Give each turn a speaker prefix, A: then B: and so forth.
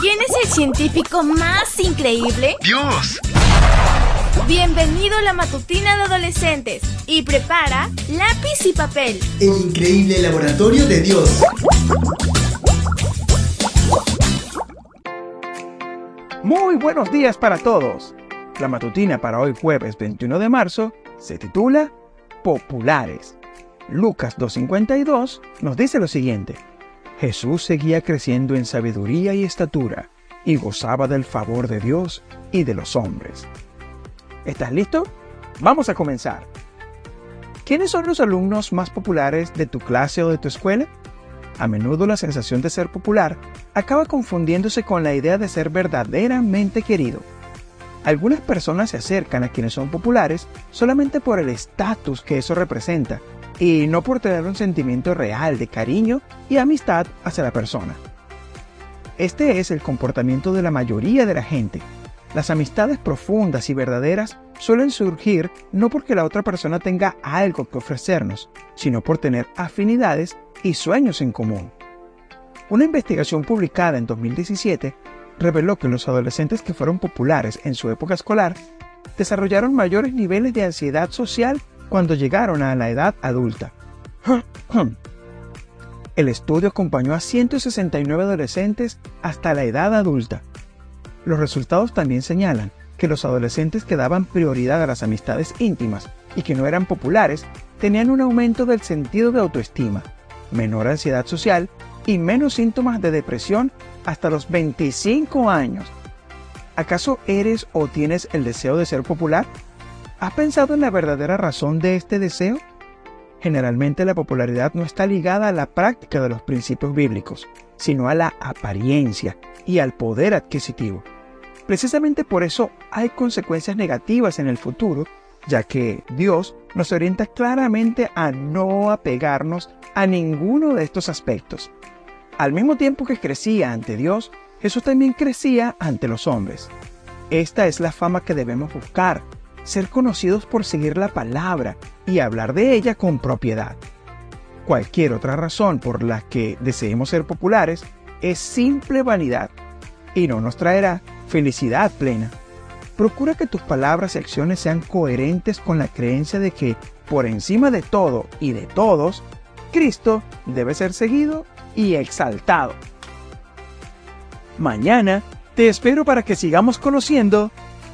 A: ¿Quién es el científico más increíble?
B: Dios.
A: Bienvenido a la matutina de adolescentes y prepara lápiz y papel.
C: El increíble laboratorio de Dios.
D: Muy buenos días para todos. La matutina para hoy jueves 21 de marzo se titula Populares. Lucas 2.52 nos dice lo siguiente. Jesús seguía creciendo en sabiduría y estatura y gozaba del favor de Dios y de los hombres. ¿Estás listo? Vamos a comenzar. ¿Quiénes son los alumnos más populares de tu clase o de tu escuela? A menudo la sensación de ser popular acaba confundiéndose con la idea de ser verdaderamente querido. Algunas personas se acercan a quienes son populares solamente por el estatus que eso representa y no por tener un sentimiento real de cariño y amistad hacia la persona. Este es el comportamiento de la mayoría de la gente. Las amistades profundas y verdaderas suelen surgir no porque la otra persona tenga algo que ofrecernos, sino por tener afinidades y sueños en común. Una investigación publicada en 2017 reveló que los adolescentes que fueron populares en su época escolar desarrollaron mayores niveles de ansiedad social cuando llegaron a la edad adulta. El estudio acompañó a 169 adolescentes hasta la edad adulta. Los resultados también señalan que los adolescentes que daban prioridad a las amistades íntimas y que no eran populares tenían un aumento del sentido de autoestima, menor ansiedad social y menos síntomas de depresión hasta los 25 años. ¿Acaso eres o tienes el deseo de ser popular? ¿Has pensado en la verdadera razón de este deseo? Generalmente la popularidad no está ligada a la práctica de los principios bíblicos, sino a la apariencia y al poder adquisitivo. Precisamente por eso hay consecuencias negativas en el futuro, ya que Dios nos orienta claramente a no apegarnos a ninguno de estos aspectos. Al mismo tiempo que crecía ante Dios, Jesús también crecía ante los hombres. Esta es la fama que debemos buscar, ser conocidos por seguir la palabra y hablar de ella con propiedad. Cualquier otra razón por la que deseemos ser populares es simple vanidad y no nos traerá felicidad plena. Procura que tus palabras y acciones sean coherentes con la creencia de que, por encima de todo y de todos, Cristo debe ser seguido y exaltado. Mañana te espero para que sigamos conociendo